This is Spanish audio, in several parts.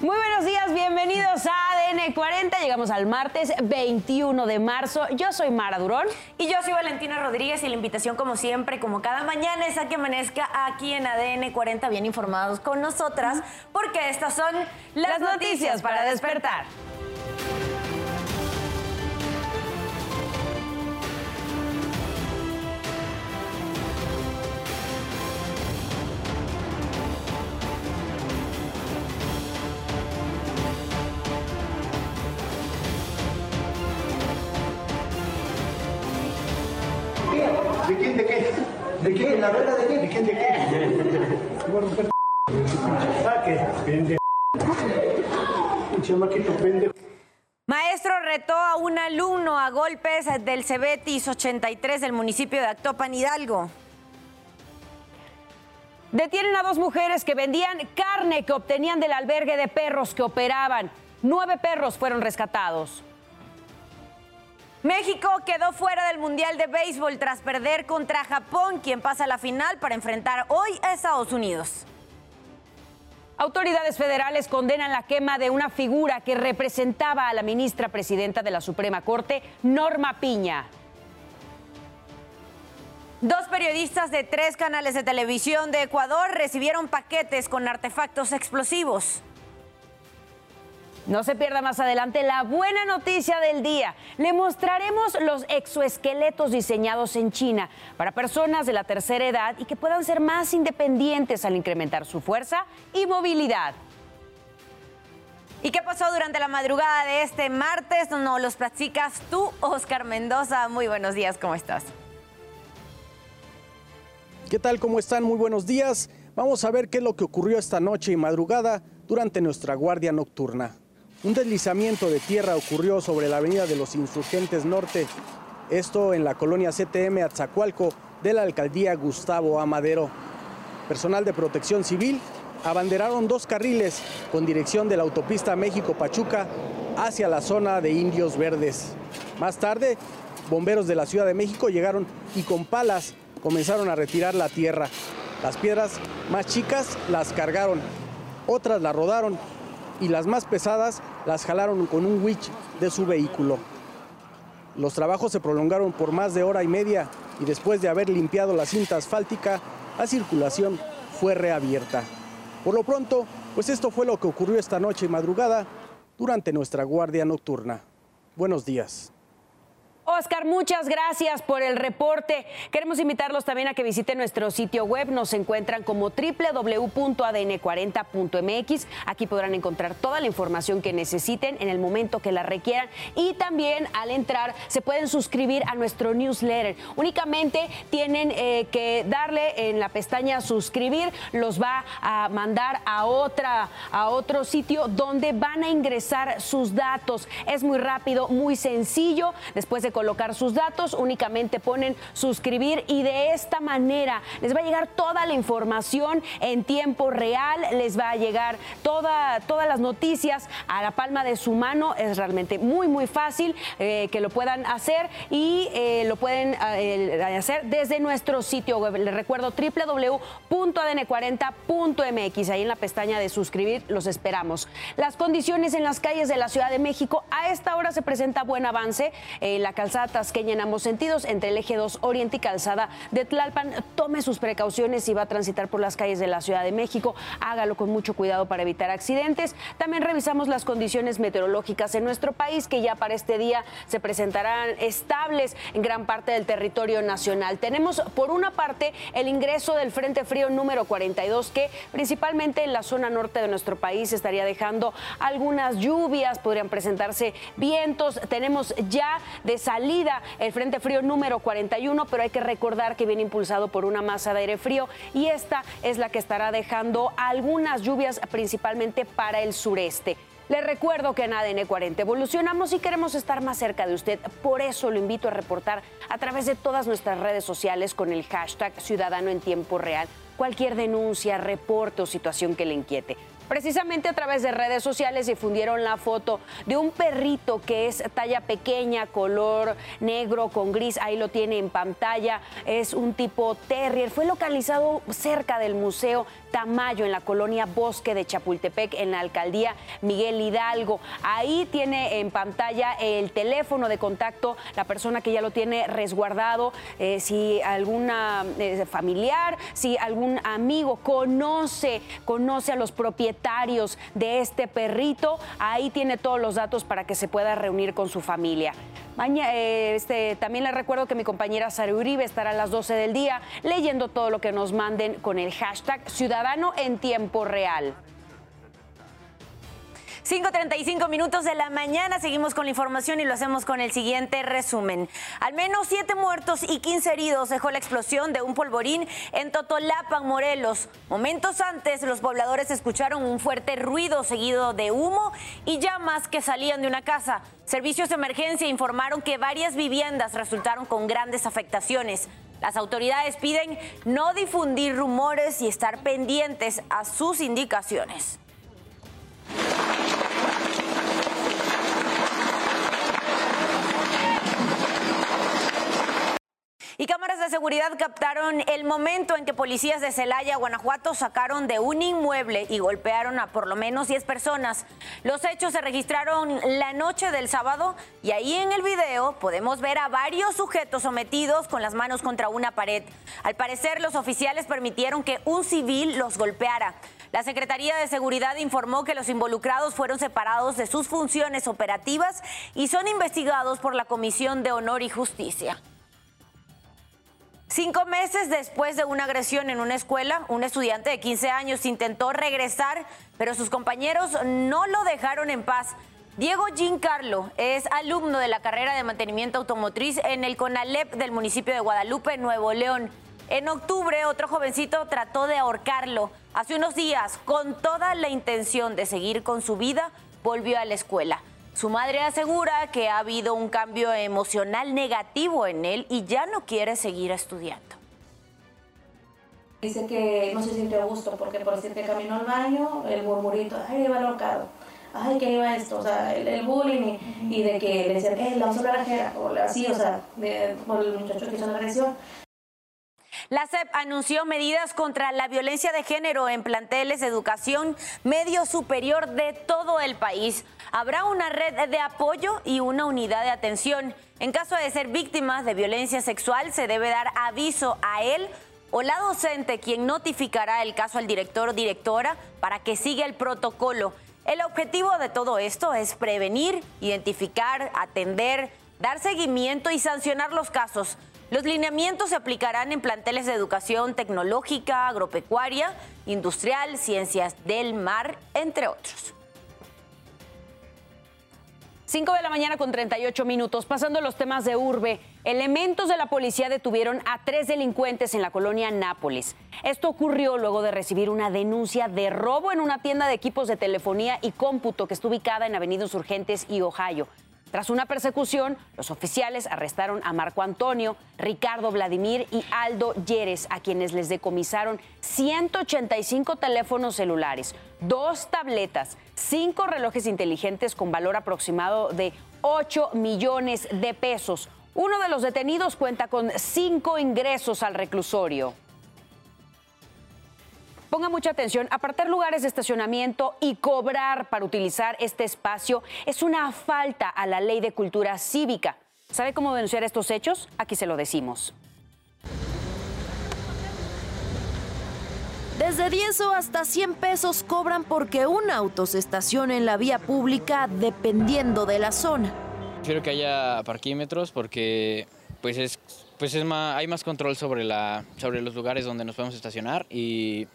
Muy buenos días, bienvenidos a ADN 40. Llegamos al martes 21 de marzo. Yo soy Mara Durón. Y yo soy Valentina Rodríguez y la invitación como siempre, como cada mañana, es a que amanezca aquí en ADN 40 bien informados con nosotras, porque estas son las, noticias para despertar. ¿De ¿De qué? ¿La verdad de qué? ¿De quién de qué? Maestro retó a un alumno a golpes del Cebetis 83 del municipio de Actopan, Hidalgo. Detienen a dos mujeres que vendían carne que obtenían del albergue de perros que operaban. Nueve perros fueron rescatados. México quedó fuera del Mundial de Béisbol tras perder contra Japón, quien pasa a la final para enfrentar hoy a Estados Unidos. Autoridades federales condenan la quema de una figura que representaba a la ministra presidenta de la Suprema Corte, Norma Piña. Dos periodistas de tres canales de televisión de Ecuador recibieron paquetes con artefactos explosivos. No se pierda más adelante la buena noticia del día. Le mostraremos los exoesqueletos diseñados en China para personas de la tercera edad y que puedan ser más independientes al incrementar su fuerza y movilidad. ¿Y qué pasó durante la madrugada de este martes? No los platicas tú, Oscar Mendoza. Muy buenos días, ¿cómo estás? ¿Qué tal? ¿Cómo están? Muy buenos días. Vamos a ver qué es lo que ocurrió esta noche y madrugada durante nuestra guardia nocturna. Un deslizamiento de tierra ocurrió sobre la avenida de los Insurgentes Norte, esto en la colonia CTM Atzacualco de la alcaldía Gustavo Amadero. Personal de protección civil abanderaron dos carriles con dirección de la autopista México-Pachuca hacia la zona de Indios Verdes. Más tarde, bomberos de la Ciudad de México llegaron y con palas comenzaron a retirar la tierra. Las piedras más chicas las cargaron, otras las rodaron y las más pesadas las jalaron con un winch de su vehículo. Los trabajos se prolongaron por más de hora y media y después de haber limpiado la cinta asfáltica, la circulación fue reabierta. Por lo pronto, pues esto fue lo que ocurrió esta noche y madrugada durante nuestra guardia nocturna. Buenos días. Oscar, muchas gracias por el reporte. Queremos invitarlos también a que visiten nuestro sitio web. Nos encuentran como www.adn40.mx. Aquí podrán encontrar toda la información que necesiten en el momento que la requieran. Y también al entrar se pueden suscribir a nuestro newsletter. Únicamente tienen eh, que darle en la pestaña suscribir. Los va a mandar a, otra, a otro sitio donde van a ingresar sus datos. Es muy rápido, muy sencillo. Después de colocar sus datos, únicamente ponen suscribir y de esta manera les va a llegar toda la información en tiempo real, les va a llegar toda, todas las noticias a la palma de su mano. Es realmente muy, muy fácil eh, que lo puedan hacer y eh, lo pueden eh, hacer desde nuestro sitio web. Les recuerdo www.adn40.mx. Ahí en la pestaña de suscribir los esperamos. Las condiciones en las calles de la Ciudad de México a esta hora se presenta buen avance. en la calzada Tasqueña en ambos sentidos, entre el eje 2 Oriente y calzada de Tlalpan. Tome sus precauciones si va a transitar por las calles de la Ciudad de México. Hágalo con mucho cuidado para evitar accidentes. También revisamos las condiciones meteorológicas en nuestro país, que ya para este día se presentarán estables en gran parte del territorio nacional. Tenemos, por una parte, el ingreso del Frente Frío número 42, que principalmente en la zona norte de nuestro país estaría dejando algunas lluvias, podrían presentarse vientos. Tenemos ya de salida el Frente Frío número 41, pero hay que recordar que viene impulsado por una masa de aire frío y esta es la que estará dejando algunas lluvias principalmente para el sureste. Le recuerdo que en ADN 40 evolucionamos y queremos estar más cerca de usted. Por eso lo invito a reportar a través de todas nuestras redes sociales con el hashtag Ciudadano en Tiempo Real cualquier denuncia, reporte o situación que le inquiete. Precisamente a través de redes sociales difundieron la foto de un perrito que es talla pequeña, color negro con gris, ahí lo tiene en pantalla, es un tipo terrier, fue localizado cerca del Museo Tamayo en la colonia Bosque de Chapultepec en la alcaldía Miguel Hidalgo. Ahí tiene en pantalla el teléfono de contacto, la persona que ya lo tiene resguardado, eh, si alguna eh, familiar, si algún amigo conoce, conoce a los propietarios de este perrito, ahí tiene todos los datos para que se pueda reunir con su familia. Eh, este, también les recuerdo que mi compañera Sara Uribe estará a las 12 del día leyendo todo lo que nos manden con el hashtag Ciudadano en Tiempo Real. 5.35 minutos de la mañana, seguimos con la información y lo hacemos con el siguiente resumen. Al menos 7 muertos y 15 heridos dejó la explosión de un polvorín en Totolapan, Morelos. Momentos antes, los pobladores escucharon un fuerte ruido seguido de humo y llamas que salían de una casa. Servicios de emergencia informaron que varias viviendas resultaron con grandes afectaciones. Las autoridades piden no difundir rumores y estar pendientes a sus indicaciones. Y cámaras de seguridad captaron el momento en que policías de Celaya, Guanajuato, sacaron de un inmueble y golpearon a por lo menos 10 personas. Los hechos se registraron la noche del sábado y ahí en el video podemos ver a varios sujetos sometidos con las manos contra una pared. Al parecer, los oficiales permitieron que un civil los golpeara. La Secretaría de Seguridad informó que los involucrados fueron separados de sus funciones operativas y son investigados por la Comisión de Honor y Justicia. Cinco meses después de una agresión en una escuela, un estudiante de 15 años intentó regresar, pero sus compañeros no lo dejaron en paz. Diego Giancarlo es alumno de la carrera de mantenimiento automotriz en el CONALEP del municipio de Guadalupe, Nuevo León. En octubre, otro jovencito trató de ahorcarlo. Hace unos días, con toda la intención de seguir con su vida, volvió a la escuela. Su madre asegura que ha habido un cambio emocional negativo en él y ya no quiere seguir estudiando. Dice que no se siente a gusto porque por siempre camino al baño, el murmurito, ay, iba alocado, ay, que iba esto, o sea, el, bullying y, de que le decían, eh, la vamos a la o así, o sea, por el muchacho que hizo la agresión. La SEP anunció medidas contra la violencia de género en planteles de educación medio superior de todo el país. Habrá una red de apoyo y una unidad de atención. En caso de ser víctimas de violencia sexual, se debe dar aviso a él o la docente quien notificará el caso al director o directora para que siga el protocolo. El objetivo de todo esto es prevenir, identificar, atender, dar seguimiento y sancionar los casos. Los lineamientos se aplicarán en planteles de educación tecnológica, agropecuaria, industrial, ciencias del mar, entre otros. 5 de la mañana con 38 minutos. Pasando los temas de urbe, elementos de la policía detuvieron a tres delincuentes en la colonia Nápoles. Esto ocurrió luego de recibir una denuncia de robo en una tienda de equipos de telefonía y cómputo que está ubicada en Avenidos Urgentes y Ohio. Tras una persecución, los oficiales arrestaron a Marco Antonio, Ricardo Vladimir y Aldo Yeres, a quienes les decomisaron 185 teléfonos celulares, dos tabletas, cinco relojes inteligentes con valor aproximado de 8 millones de pesos. Uno de los detenidos cuenta con cinco ingresos al reclusorio. Ponga mucha atención, apartar lugares de estacionamiento y cobrar para utilizar este espacio es una falta a la ley de cultura cívica. ¿Sabe cómo denunciar estos hechos? Aquí se lo decimos. Desde 10 o hasta 100 pesos cobran porque un auto se estacione en la vía pública dependiendo de la zona. Quiero que haya parquímetros porque pues es, pues es más, hay más control sobre, la, sobre los lugares donde nos podemos estacionar y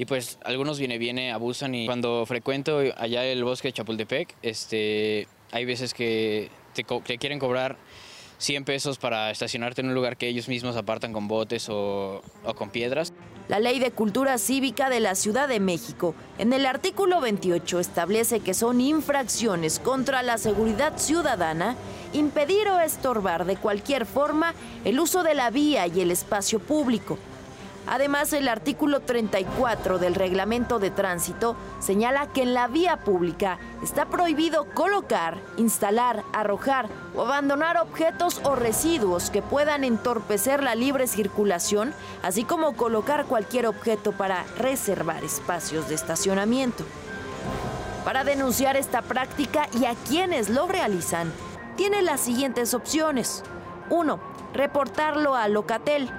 y pues algunos viene viene abusan y cuando frecuento allá el bosque de Chapultepec, este, hay veces que te, quieren cobrar 100 pesos para estacionarte en un lugar que ellos mismos apartan con botes o, o, con piedras. La Ley de Cultura Cívica de la Ciudad de México, en el artículo 28, establece que son infracciones contra la seguridad ciudadana impedir o estorbar de cualquier forma el uso de la vía y el espacio público Además, el artículo 34 del reglamento de tránsito señala que en la vía pública está prohibido colocar, instalar, arrojar o abandonar objetos o residuos que puedan entorpecer la libre circulación, así como colocar cualquier objeto para reservar espacios de estacionamiento. Para denunciar esta práctica y a quienes lo realizan, tiene las siguientes opciones. 1. Reportarlo a Locatel.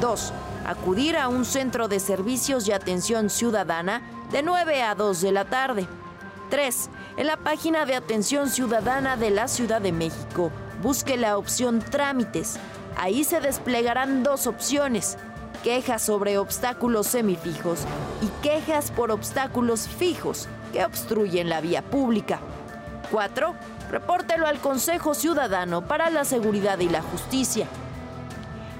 2 acudir a un centro de servicios y atención ciudadana de 9 a 2 de la tarde. 3. En la página de atención ciudadana de la Ciudad de México, busque la opción Trámites. Ahí se desplegarán dos opciones, quejas sobre obstáculos semifijos y quejas por obstáculos fijos que obstruyen la vía pública. 4. Repórtelo al Consejo Ciudadano para la Seguridad y la Justicia.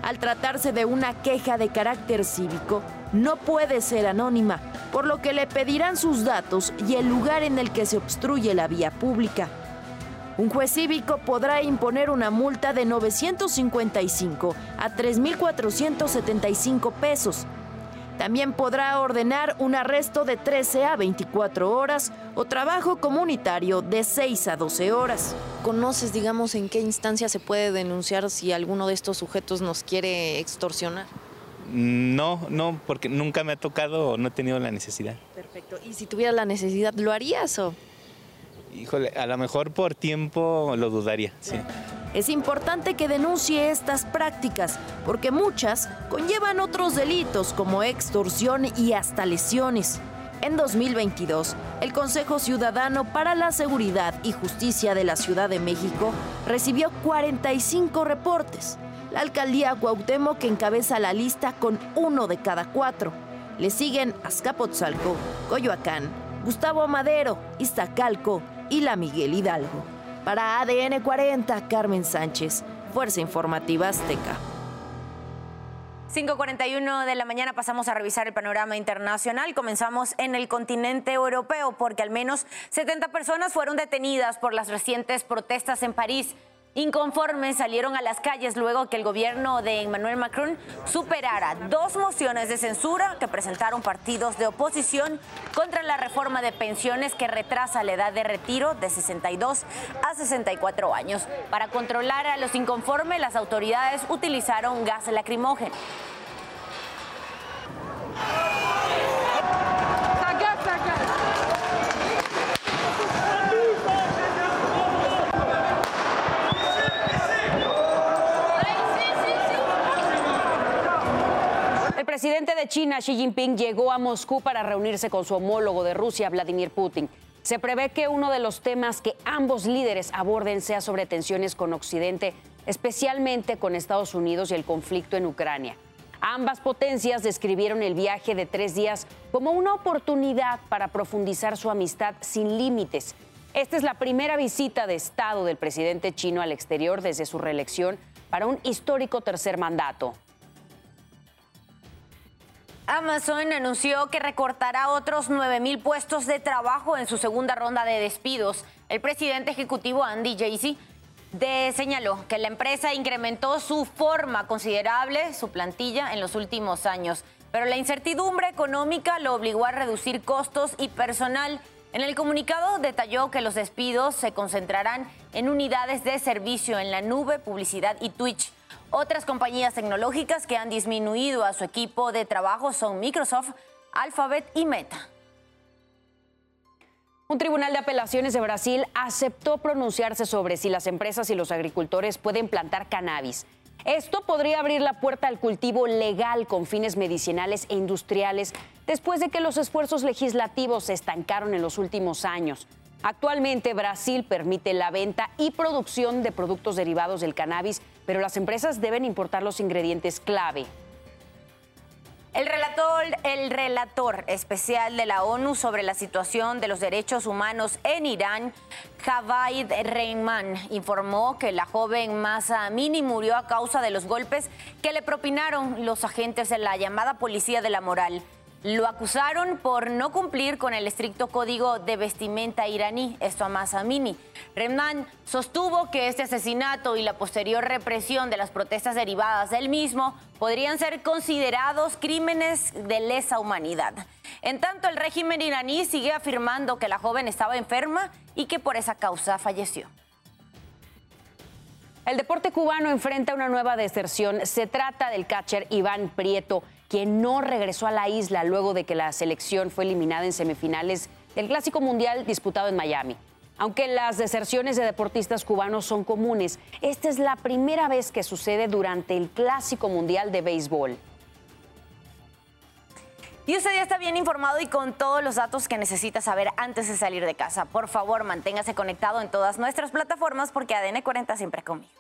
Al tratarse de una queja de carácter cívico, no puede ser anónima, por lo que le pedirán sus datos y el lugar en el que se obstruye la vía pública. Un juez cívico podrá imponer una multa de 955 a 3.475 pesos también podrá ordenar un arresto de 13 a 24 horas o trabajo comunitario de 6 a 12 horas. ¿Conoces, digamos, en qué instancia se puede denunciar si alguno de estos sujetos nos quiere extorsionar? No, no, porque nunca me ha tocado o no he tenido la necesidad. Perfecto. ¿Y si tuvieras la necesidad, lo harías o...? Híjole, a lo mejor por tiempo lo dudaría, sí. Es importante que denuncie estas prácticas porque muchas conllevan otros delitos como extorsión y hasta lesiones. En 2022, el Consejo Ciudadano para la Seguridad y Justicia de la Ciudad de México recibió 45 reportes. La alcaldía Cuauhtémoc encabeza la lista con uno de cada cuatro. Le siguen Azcapotzalco, Coyoacán, Gustavo Madero, Iztacalco y la Miguel Hidalgo. Para ADN 40, Carmen Sánchez, Fuerza Informativa Azteca. 5.41 de la mañana pasamos a revisar el panorama internacional. Comenzamos en el continente europeo porque al menos 70 personas fueron detenidas por las recientes protestas en París inconformes salieron a las calles luego que el gobierno de Emmanuel Macron superara dos mociones de censura que presentaron partidos de oposición contra la reforma de pensiones que retrasa la edad de retiro de 62 a 64 años. Para controlar a los inconformes, las autoridades utilizaron gas lacrimógeno. El presidente de China, Xi Jinping, llegó a Moscú para reunirse con su homólogo de Rusia, Vladimir Putin. Se prevé que uno de los temas que ambos líderes aborden sea sobre tensiones con Occidente, especialmente con Estados Unidos y el conflicto en Ucrania. Ambas potencias describieron el viaje de tres días como una oportunidad para profundizar su amistad sin límites. Esta es la primera visita de Estado del presidente chino al exterior desde su reelección para un histórico tercer mandato. Amazon anunció que recortará otros 9 mil puestos de trabajo en su segunda ronda de despidos. El presidente ejecutivo Andy Jassy señaló que la empresa incrementó su forma considerable, su plantilla, en los últimos años. Pero la incertidumbre económica lo obligó a reducir costos y personal. En el comunicado detalló que los despidos se concentrarán en unidades de servicio en la nube, publicidad y Twitch. Otras compañías tecnológicas que han disminuido a su equipo de trabajo son Microsoft, Alphabet y Meta. Un tribunal de apelaciones de Brasil aceptó pronunciarse sobre si las empresas y los agricultores pueden plantar cannabis. Esto podría abrir la puerta al cultivo legal con fines medicinales e industriales después de que los esfuerzos legislativos se estancaron en los últimos años. Actualmente Brasil permite la venta y producción de productos derivados del cannabis, pero las empresas deben importar los ingredientes clave. El relator, el relator, especial de la ONU sobre la situación de los derechos humanos en Irán, Javaid Reyman, informó que la joven Masa Amini murió a causa de los golpes que le propinaron los agentes de la llamada Policía de la Moral. Lo acusaron por no cumplir con el estricto código de vestimenta iraní, esto a Masamini. Remnan sostuvo que este asesinato y la posterior represión de las protestas derivadas del mismo podrían ser considerados crímenes de lesa humanidad. En tanto, el régimen iraní sigue afirmando que la joven estaba enferma y que por esa causa falleció. El deporte cubano enfrenta una nueva deserción. Se trata del catcher Iván Prieto quien no regresó a la isla luego de que la selección fue eliminada en semifinales del Clásico Mundial disputado en Miami. Aunque las deserciones de deportistas cubanos son comunes, esta es la primera vez que sucede durante el Clásico Mundial de Béisbol. Y usted ya está bien informado y con todos los datos que necesita saber antes de salir de casa. Por favor, manténgase conectado en todas nuestras plataformas porque ADN 40 siempre conmigo.